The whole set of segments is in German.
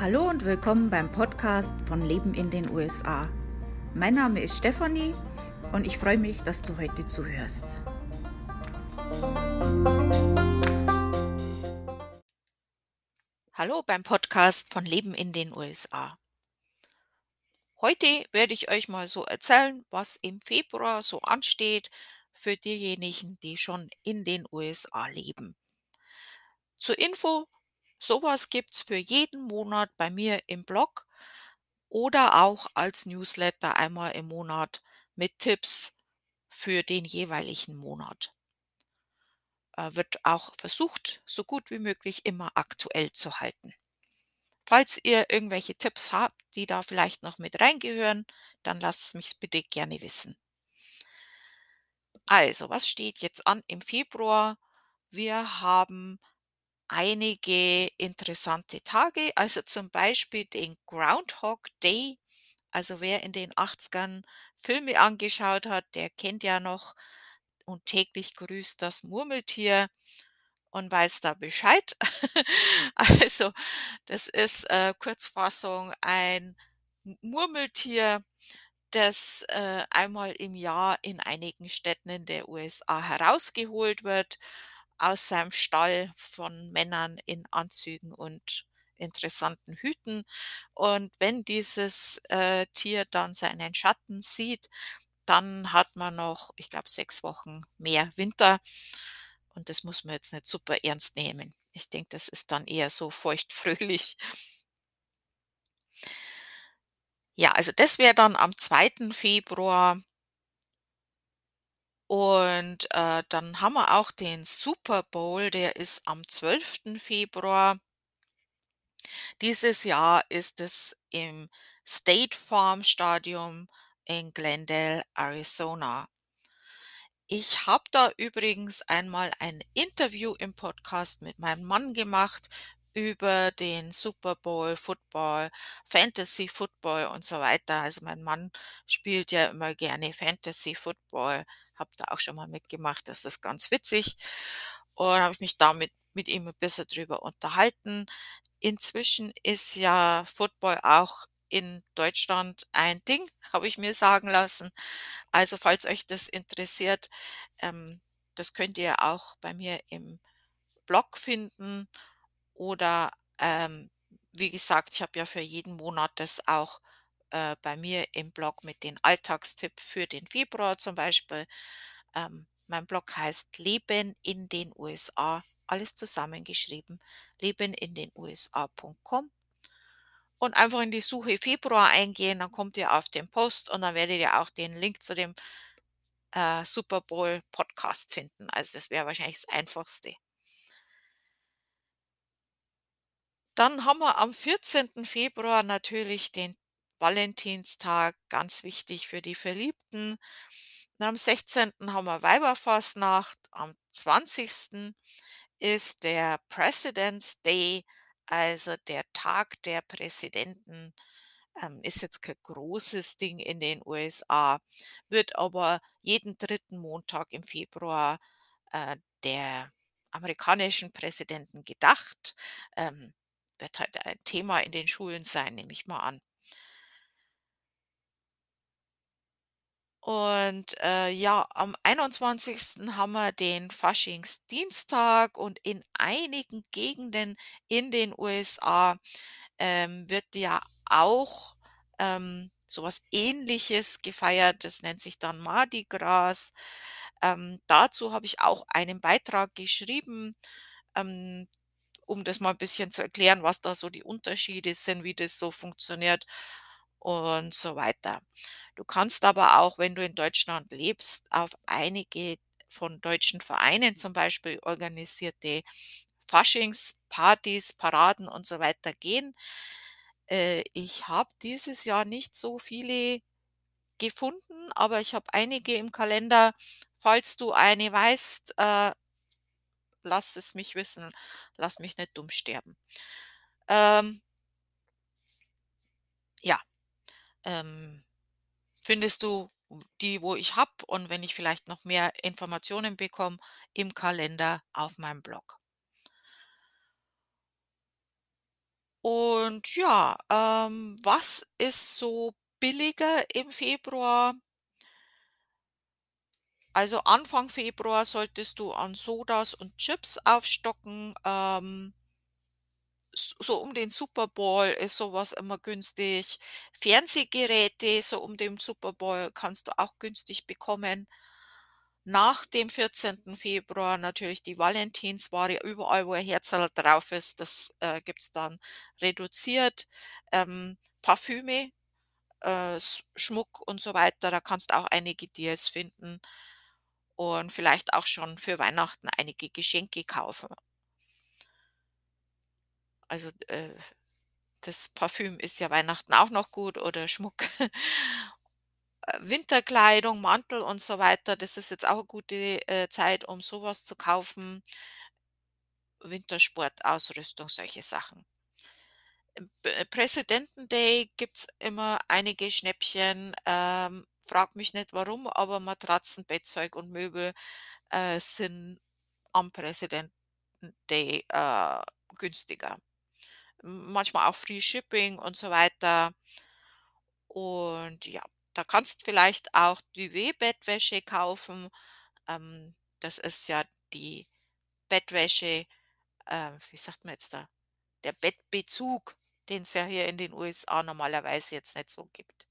Hallo und willkommen beim Podcast von Leben in den USA. Mein Name ist Stefanie und ich freue mich, dass du heute zuhörst. Hallo beim Podcast von Leben in den USA. Heute werde ich euch mal so erzählen, was im Februar so ansteht für diejenigen, die schon in den USA leben. Zur Info, sowas gibt es für jeden Monat bei mir im Blog oder auch als Newsletter einmal im Monat mit Tipps für den jeweiligen Monat. Äh, wird auch versucht, so gut wie möglich immer aktuell zu halten. Falls ihr irgendwelche Tipps habt, die da vielleicht noch mit reingehören, dann lasst es mich bitte gerne wissen. Also, was steht jetzt an im Februar? Wir haben einige interessante Tage, also zum Beispiel den Groundhog Day. Also wer in den 80ern Filme angeschaut hat, der kennt ja noch und täglich grüßt das Murmeltier und weiß da Bescheid. Also das ist äh, Kurzfassung ein Murmeltier, das äh, einmal im Jahr in einigen Städten in der USA herausgeholt wird aus seinem Stall von Männern in Anzügen und interessanten Hüten. Und wenn dieses äh, Tier dann seinen Schatten sieht, dann hat man noch, ich glaube, sechs Wochen mehr Winter. Und das muss man jetzt nicht super ernst nehmen. Ich denke, das ist dann eher so feuchtfröhlich. Ja, also das wäre dann am 2. Februar. Und äh, dann haben wir auch den Super Bowl, der ist am 12. Februar. Dieses Jahr ist es im State Farm Stadium in Glendale, Arizona. Ich habe da übrigens einmal ein Interview im Podcast mit meinem Mann gemacht über den Super Bowl Football, Fantasy Football und so weiter. Also mein Mann spielt ja immer gerne Fantasy Football, habe da auch schon mal mitgemacht, das ist ganz witzig. Und habe ich mich damit mit ihm ein bisschen drüber unterhalten. Inzwischen ist ja Football auch in Deutschland ein Ding, habe ich mir sagen lassen. Also falls euch das interessiert, ähm, das könnt ihr auch bei mir im Blog finden oder ähm, wie gesagt, ich habe ja für jeden Monat das auch äh, bei mir im Blog mit den Alltagstipp für den Februar zum Beispiel. Ähm, mein Blog heißt Leben in den USA, alles zusammengeschrieben, leben in den USA.com und einfach in die Suche Februar eingehen, dann kommt ihr auf den Post und dann werdet ihr auch den Link zu dem äh, Super Bowl Podcast finden. Also das wäre wahrscheinlich das Einfachste. Dann haben wir am 14. Februar natürlich den Valentinstag, ganz wichtig für die Verliebten. Und am 16. haben wir Weiberfastnacht, am 20. ist der President's Day, also der Tag der Präsidenten. Ähm, ist jetzt kein großes Ding in den USA, wird aber jeden dritten Montag im Februar äh, der amerikanischen Präsidenten gedacht. Ähm, wird halt ein Thema in den Schulen sein, nehme ich mal an. Und, äh, ja, am 21. haben wir den Faschingsdienstag und in einigen Gegenden in den USA, ähm, wird ja auch, ähm, so Ähnliches gefeiert. Das nennt sich dann Mardi Gras. Ähm, dazu habe ich auch einen Beitrag geschrieben, ähm, um das mal ein bisschen zu erklären, was da so die Unterschiede sind, wie das so funktioniert und so weiter. Du kannst aber auch, wenn du in Deutschland lebst, auf einige von deutschen Vereinen zum Beispiel organisierte Faschingspartys, Paraden und so weiter gehen. Äh, ich habe dieses Jahr nicht so viele gefunden, aber ich habe einige im Kalender. Falls du eine weißt, äh lass es mich wissen. Lass mich nicht dumm sterben. Ähm ja, ähm, findest du die, wo ich habe und wenn ich vielleicht noch mehr Informationen bekomme, im Kalender auf meinem Blog. Und ja, ähm, was ist so billiger im Februar? Also Anfang Februar solltest du an Sodas und Chips aufstocken. Ähm so um den Super Bowl ist so was immer günstig. Fernsehgeräte so um den Super Bowl kannst du auch günstig bekommen. Nach dem 14. Februar natürlich die Valentinsware. Überall, wo ein Herzerl drauf ist, das, äh, gibt's dann reduziert. Ähm, Parfüme, äh, Schmuck und so weiter, da kannst auch einige Deals finden und vielleicht auch schon für Weihnachten einige Geschenke kaufen. Also, äh, das Parfüm ist ja Weihnachten auch noch gut oder Schmuck. Äh, Winterkleidung, Mantel und so weiter, das ist jetzt auch 'ne gute, äh, Zeit, um so was zu kaufen. Wintersportausrüstung, solche Sachen. Im P Presidenten Day gibt's immer einige Schnäppchen. Ähm, frage mich nicht warum, aber Matratzen, Bettzeug und Möbel, äh, sind am Presidenten Day, äh, günstiger. Manchmal auch Free Shipping und so weiter. Und ja, da kannst vielleicht auch Duvet-Bettwäsche kaufen. Ähm, das ist ja die Bettwäsche äh, wie sagt man jetzt da? Der Bettbezug, den's ja hier in den USA normalerweise jetzt nicht so gibt.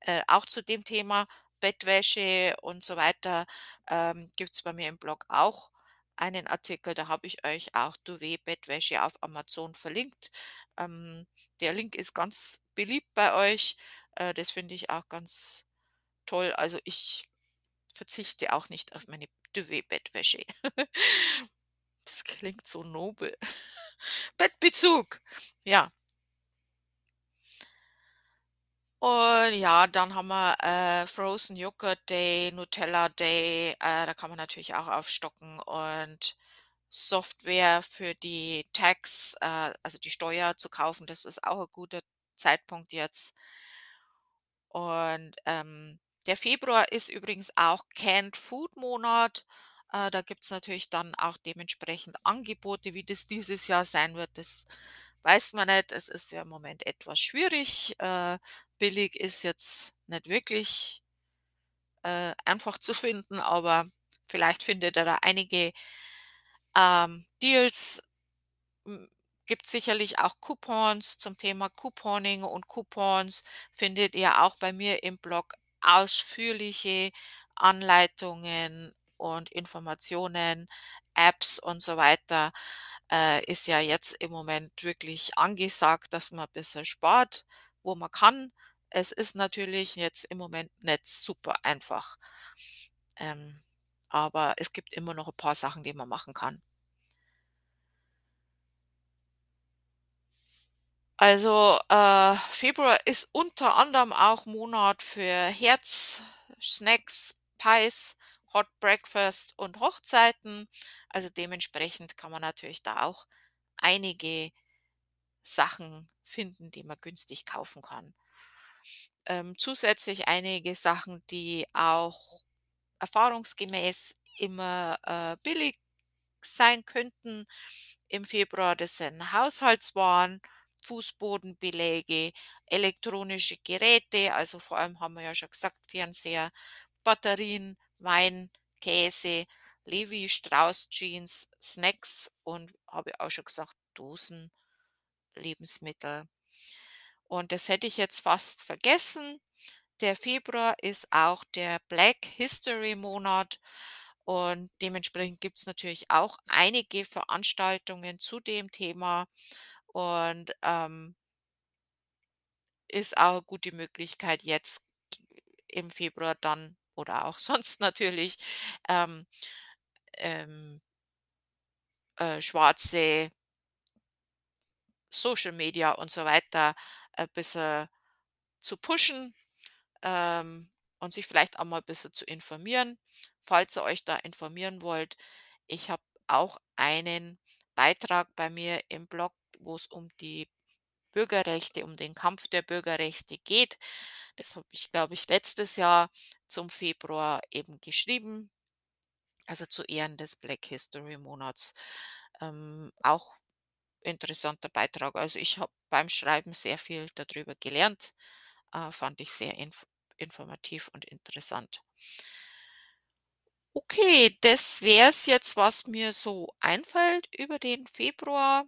Äh, auch zu dem Thema Bettwäsche und so weiter, ähm, gibt's bei mir im Blog auch einen Artikel, da habe ich euch auch Duvet-Bettwäsche auf Amazon verlinkt. Ähm, der Link ist ganz beliebt bei euch. Äh, das finde ich auch ganz toll. Also, ich verzichte auch nicht auf meine Duvet-Bettwäsche. Das klingt so nobel. Bettbezug, ja. Und ja, dann haben wir, äh, Frozen Joghurt Day, Nutella Day, äh, da kann man natürlich auch aufstocken und Software für die Tax, äh, also die Steuer zu kaufen, das ist auch 'n guter Zeitpunkt jetzt. Und, ähm, der Februar ist übrigens auch Canned Food Monat. Äh, da gibt's natürlich dann auch dementsprechend Angebote. Wie das dieses Jahr sein wird, das weiß man nicht. Es ist ja im Moment etwas schwierig. Äh, billig ist jetzt nicht wirklich äh, einfach zu finden, aber vielleicht findet ihr da einige, ähm, Deals. Gibt sicherlich auch Coupons zum Thema Couponing und Coupons findet ihr auch bei mir im Blog ausführliche Anleitungen und Informationen, Apps und so weiter. Äh, ist ja jetzt im Moment wirklich angesagt, dass man bisschen spart, wo man kann. Es ist natürlich jetzt im Moment nicht super einfach. Ähm, aber es gibt immer noch 'n paar Sachen, die man machen kann. Also, äh, Februar ist unter anderem auch Monat für Herzsnacks, Pies, Hot Breakfast und Hochzeiten. Also, dementsprechend kann man natürlich da auch einige Sachen finden, die man günstig kaufen kann. Ähm, zusätzlich einige Sachen, die auch erfahrungsgemäß immer, äh, billig sein könnten im Februar, das sind Haushaltswaren, Fußbodenbeläge, elektronische Geräte, also vor allem haben wir ja schon gesagt, Fernseher, Batterien, Wein, Käse, Levi Strauss Jeans, Snacks und habe ich auch schon gesagt, Dosen, Lebensmittel. Und das hätte ich jetzt fast vergessen. Der Februar ist auch der Black History Monat und dementsprechend gibt's natürlich auch einige Veranstaltungen zu dem Thema und, ähm ist auch 'ne gute Möglichkeit jetzt im Februar dann oder auch sonst natürlich, ähm ähm äh, schwarze Social Media und so weiter ein bisschen zu pushen, ähm, und sich vielleicht auch mal ein bisschen zu informieren, falls ihr euch da informieren wollt. Ich habe auch einen Beitrag bei mir im Blog, wo es um die Bürgerrechte, um den Kampf der Bürgerrechte geht. Das habe ich, glaube ich, letztes Jahr zum Februar eben geschrieben, also zu Ehren des Black History Monats. Ähm, auch interessanter Beitrag. Also ich habe beim Schreiben sehr viel darüber gelernt, äh, fand ich sehr inf informativ und interessant. Okay, das wäre es jetzt, was mir so einfällt über den Februar.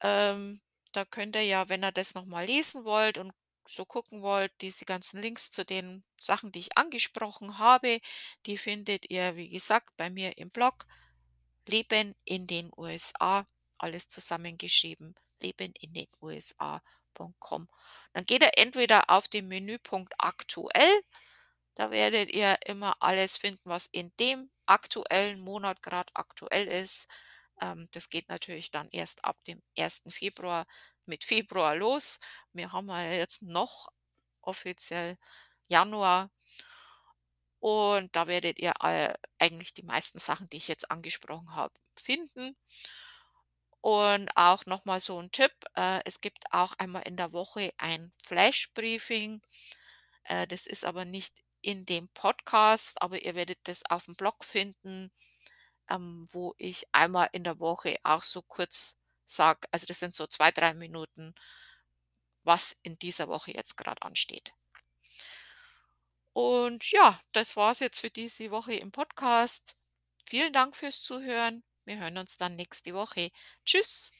Ähm, da könnt ihr ja, wenn ihr das noch mal lesen wollt und so gucken wollt, diese ganzen Links zu den Sachen, die ich angesprochen habe, die findet ihr, wie gesagt, bei mir im Blog Leben in den USA, alles zusammengeschrieben, leben in den USA.com. Dann geht ihr entweder auf den Menüpunkt aktuell, da werdet ihr immer alles finden, was in dem aktuellen Monat gerade aktuell ist. Ähm, das geht natürlich dann erst ab dem 1. Februar mit Februar los. Wir haben ja jetzt noch offiziell Januar. Und da werdet ihr äh, eigentlich die meisten Sachen, die ich jetzt angesprochen habe, finden. Und auch nochmal so ein Tipp, äh, es gibt auch einmal in der Woche ein Flash-Briefing. Äh, das ist aber nicht in dem Podcast, aber ihr werdet das auf dem Blog finden, ähm, wo ich einmal in der Woche auch so kurz sage, also das sind so zwei, drei Minuten, was in dieser Woche jetzt gerade ansteht. Und ja, das war's jetzt für diese Woche im Podcast. Vielen Dank fürs Zuhören. Wir hören uns dann nächste Woche. Tschüss.